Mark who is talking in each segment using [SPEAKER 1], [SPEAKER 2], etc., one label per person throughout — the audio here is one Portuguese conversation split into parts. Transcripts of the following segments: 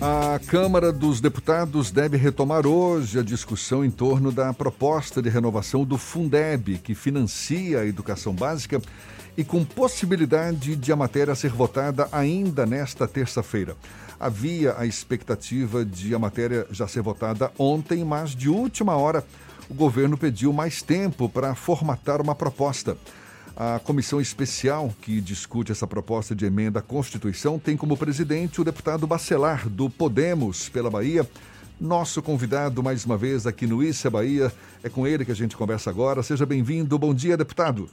[SPEAKER 1] A Câmara dos Deputados deve retomar hoje a discussão em torno da proposta de renovação do Fundeb, que financia a educação básica e com possibilidade de a matéria ser votada ainda nesta terça-feira. Havia a expectativa de a matéria já ser votada ontem, mas de última hora o governo pediu mais tempo para formatar uma proposta. A comissão especial que discute essa proposta de emenda à Constituição tem como presidente o deputado Bacelar, do Podemos, pela Bahia. Nosso convidado, mais uma vez, aqui no Issa Bahia. É com ele que a gente conversa agora. Seja bem-vindo. Bom dia, deputado.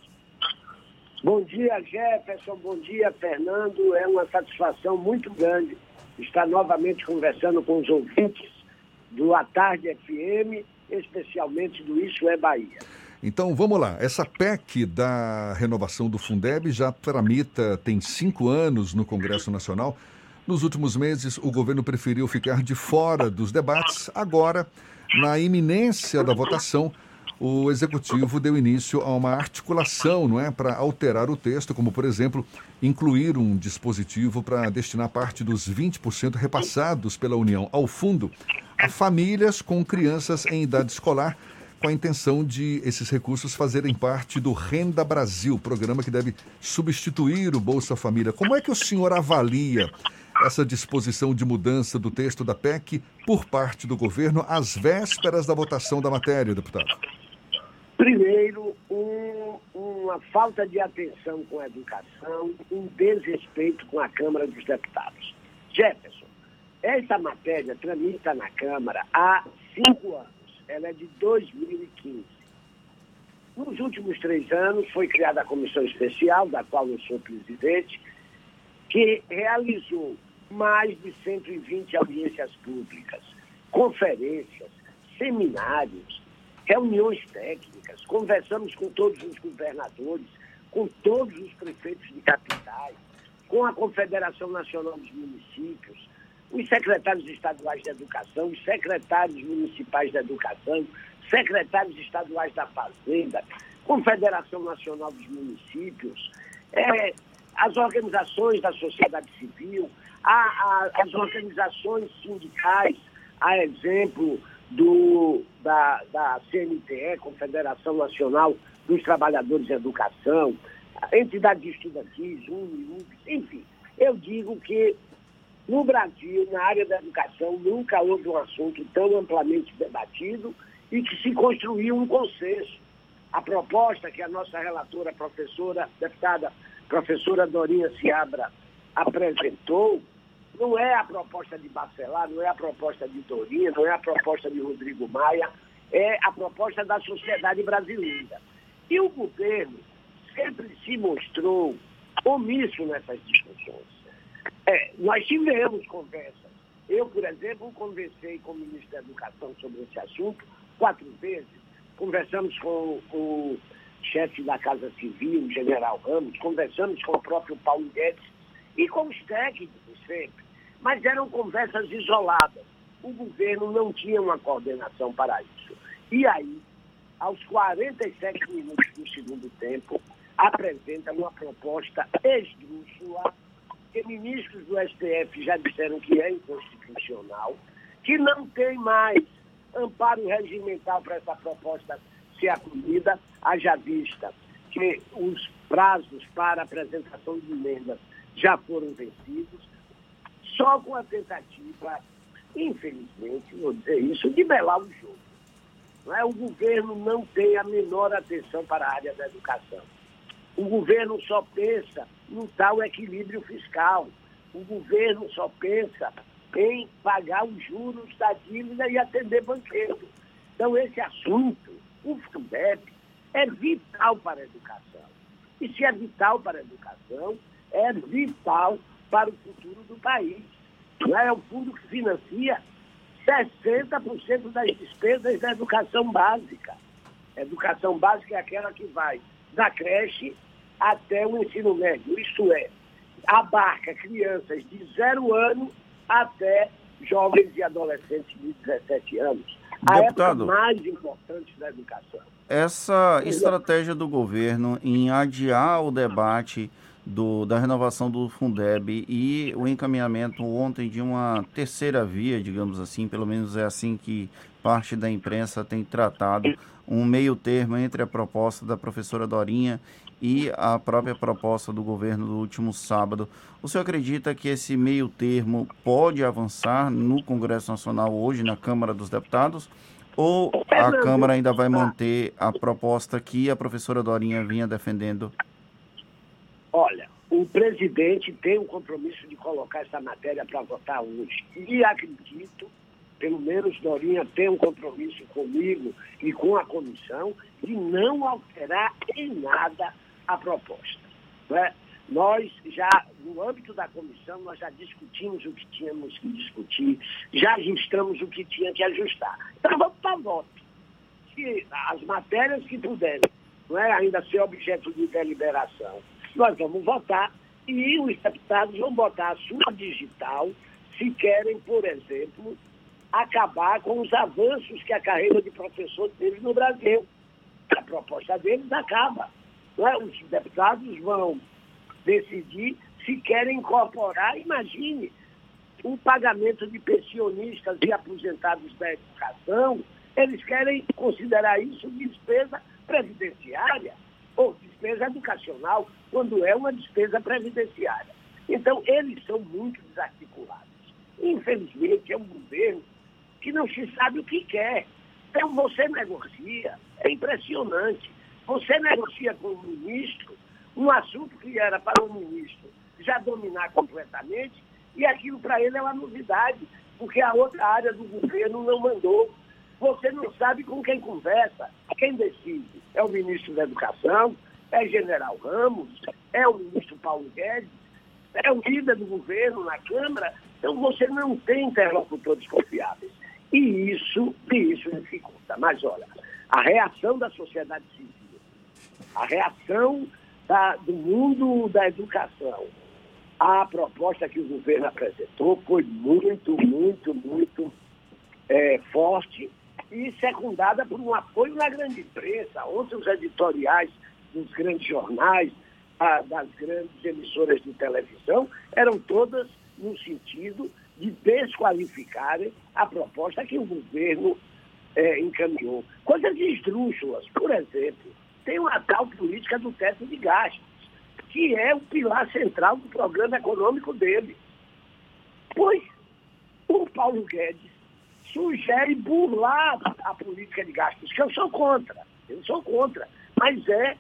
[SPEAKER 2] Bom dia, Jefferson. Bom dia, Fernando. É uma satisfação muito grande estar novamente conversando com os ouvintes do A Tarde FM, especialmente do Isso é Bahia.
[SPEAKER 1] Então vamos lá. Essa PEC da renovação do Fundeb já tramita, tem cinco anos no Congresso Nacional. Nos últimos meses, o governo preferiu ficar de fora dos debates. Agora, na iminência da votação, o executivo deu início a uma articulação, não é, para alterar o texto, como por exemplo, incluir um dispositivo para destinar parte dos 20% repassados pela União ao fundo a famílias com crianças em idade escolar com a intenção de esses recursos fazerem parte do Renda Brasil, programa que deve substituir o Bolsa Família. Como é que o senhor avalia essa disposição de mudança do texto da PEC por parte do governo às vésperas da votação da matéria, deputado?
[SPEAKER 2] Primeiro, um, uma falta de atenção com a educação, um desrespeito com a Câmara dos Deputados. Jefferson, essa matéria tramita na Câmara há cinco anos ela é de 2015. Nos últimos três anos foi criada a comissão especial, da qual eu sou presidente, que realizou mais de 120 audiências públicas, conferências, seminários, reuniões técnicas, conversamos com todos os governadores, com todos os prefeitos de capitais, com a Confederação Nacional dos Municípios, os secretários estaduais de educação, os secretários municipais de educação, secretários estaduais da Fazenda, Confederação Nacional dos Municípios, é, as organizações da sociedade civil, a, a, as organizações sindicais, a exemplo do, da, da CNTE, Confederação Nacional dos Trabalhadores de Educação, entidades estudantis, UNI, enfim. Eu digo que no Brasil, na área da educação, nunca houve um assunto tão amplamente debatido e que se construiu um consenso. A proposta que a nossa relatora, professora, deputada professora Dorinha Seabra, apresentou, não é a proposta de Bacelar, não é a proposta de Dorinha, não é a proposta de Rodrigo Maia, é a proposta da sociedade brasileira. E o governo sempre se mostrou omisso nessas discussões. É, nós tivemos conversas. Eu, por exemplo, conversei com o ministro da Educação sobre esse assunto quatro vezes. Conversamos com o chefe da Casa Civil, o general Ramos, conversamos com o próprio Paulo Guedes e com os técnicos sempre. Mas eram conversas isoladas. O governo não tinha uma coordenação para isso. E aí, aos 47 minutos do segundo tempo, apresenta uma proposta esdrúxula porque ministros do STF já disseram que é inconstitucional, que não tem mais amparo regimental para essa proposta ser acolhida, haja vista que os prazos para apresentação de emendas já foram vencidos, só com a tentativa, infelizmente, vou dizer isso, de belar o jogo. Não é? O governo não tem a menor atenção para a área da educação. O governo só pensa no tal equilíbrio fiscal. O governo só pensa em pagar os juros da dívida e atender banqueiro. Então, esse assunto, o Fundeb, é vital para a educação. E se é vital para a educação, é vital para o futuro do país. Não é o fundo que financia 60% das despesas da educação básica. Educação básica é aquela que vai da creche até o ensino médio, isto é, abarca crianças de zero ano até jovens e adolescentes de 17 anos. A Deputado, época mais importante da educação.
[SPEAKER 3] Essa estratégia do governo em adiar o debate do, da renovação do Fundeb e o encaminhamento ontem de uma terceira via, digamos assim, pelo menos é assim que parte da imprensa tem tratado, um meio termo entre a proposta da professora Dorinha e a própria proposta do governo do último sábado. O senhor acredita que esse meio termo pode avançar no Congresso Nacional hoje, na Câmara dos Deputados? Ou a Câmara ainda vai manter a proposta que a professora Dorinha vinha defendendo
[SPEAKER 2] Olha, o presidente tem o compromisso de colocar essa matéria para votar hoje. E acredito, pelo menos Dorinha tem um compromisso comigo e com a comissão, de não alterar em nada a proposta. Né? Nós já, no âmbito da comissão, nós já discutimos o que tínhamos que discutir, já ajustamos o que tinha que ajustar. Então vamos para voto. Se as matérias que puderem não é, ainda ser objeto de deliberação nós vamos votar e os deputados vão botar a sua digital se querem, por exemplo, acabar com os avanços que a carreira de professor teve no Brasil. A proposta deles acaba. É? Os deputados vão decidir se querem incorporar, imagine, o pagamento de pensionistas e aposentados da educação, eles querem considerar isso despesa previdenciária ou despesa educacional, quando é uma despesa previdenciária. Então, eles são muito desarticulados. Infelizmente, é um governo que não se sabe o que quer. Então, você negocia, é impressionante. Você negocia com o ministro um assunto que era para o ministro já dominar completamente, e aquilo para ele é uma novidade, porque a outra área do governo não mandou. Você não sabe com quem conversa. Quem decide é o ministro da Educação, é General Ramos, é o ministro Paulo Guedes, é o líder do governo na Câmara. Então você não tem interlocutores confiáveis. E isso, e isso dificulta. Mas olha, a reação da sociedade civil, a reação da, do mundo da educação, a proposta que o governo apresentou foi muito, muito, muito é, forte e secundada por um apoio na grande imprensa. Ontem os editoriais dos grandes jornais, a, das grandes emissoras de televisão, eram todas no sentido de desqualificarem a proposta que o governo é, encaminhou. Coisas esdrúxulas, por exemplo, tem uma tal política do teto de gastos, que é o pilar central do programa econômico dele. Pois o Paulo Guedes sugere burlar a política de gastos, que eu sou contra, eu sou contra, mas é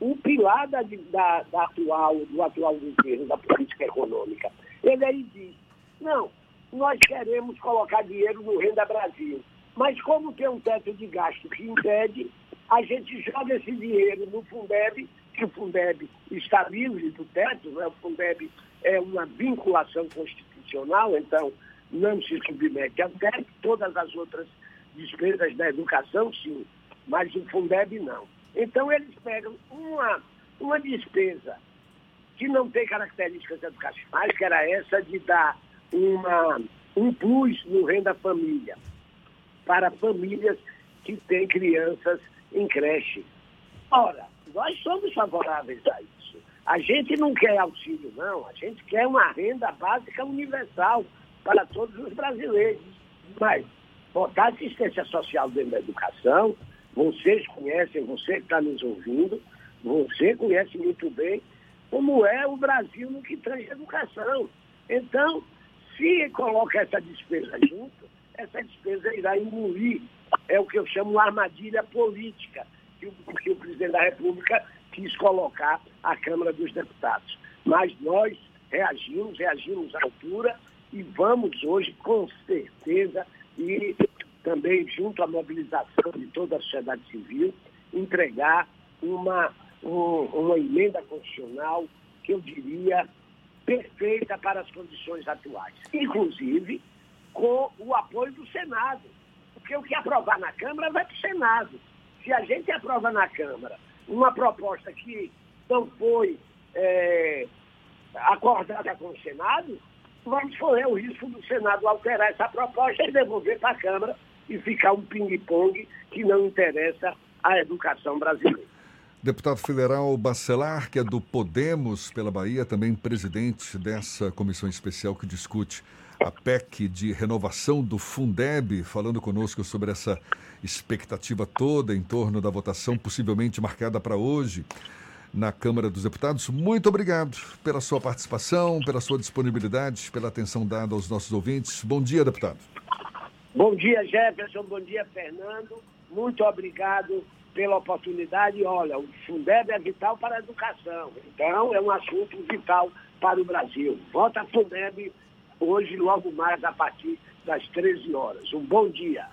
[SPEAKER 2] o pilar da, da, da atual, do atual governo, da política econômica. Ele aí diz, não, nós queremos colocar dinheiro no Renda Brasil, mas como tem um teto de gasto que impede, a gente joga esse dinheiro no Fundeb, que o Fundeb está livre do teto, né? o Fundeb é uma vinculação constitucional, então não se submete ao teto, todas as outras despesas da educação, sim, mas o Fundeb não. Então, eles pegam uma, uma despesa que não tem características educacionais, que era essa de dar uma, um plus no renda família para famílias que têm crianças em creche. Ora, nós somos favoráveis a isso. A gente não quer auxílio, não. A gente quer uma renda básica universal para todos os brasileiros. Mas botar assistência social dentro da educação vocês conhecem, você que está nos ouvindo, você conhece muito bem como é o Brasil no que tange educação. Então, se coloca essa despesa junto, essa despesa irá engolir. É o que eu chamo de armadilha política, que o, que o presidente da República quis colocar à Câmara dos Deputados. Mas nós reagimos, reagimos à altura e vamos hoje, com certeza, e também junto à mobilização de toda a sociedade civil, entregar uma, um, uma emenda constitucional que eu diria perfeita para as condições atuais, inclusive com o apoio do Senado, porque o que aprovar na Câmara vai para o Senado. Se a gente aprova na Câmara uma proposta que não foi é, acordada com o Senado, vamos correr o risco do Senado alterar essa proposta e devolver para a Câmara e ficar um ping-pong que não interessa à educação brasileira.
[SPEAKER 1] Deputado federal Bacelar, que é do Podemos pela Bahia, também presidente dessa comissão especial que discute a PEC de renovação do Fundeb, falando conosco sobre essa expectativa toda em torno da votação possivelmente marcada para hoje na Câmara dos Deputados. Muito obrigado pela sua participação, pela sua disponibilidade, pela atenção dada aos nossos ouvintes. Bom dia, deputado.
[SPEAKER 2] Bom dia, Jefferson. Bom dia, Fernando. Muito obrigado pela oportunidade. Olha, o Fundeb é vital para a educação. Então, é um assunto vital para o Brasil. Vota Fundeb hoje, logo mais, a partir das 13 horas. Um bom dia.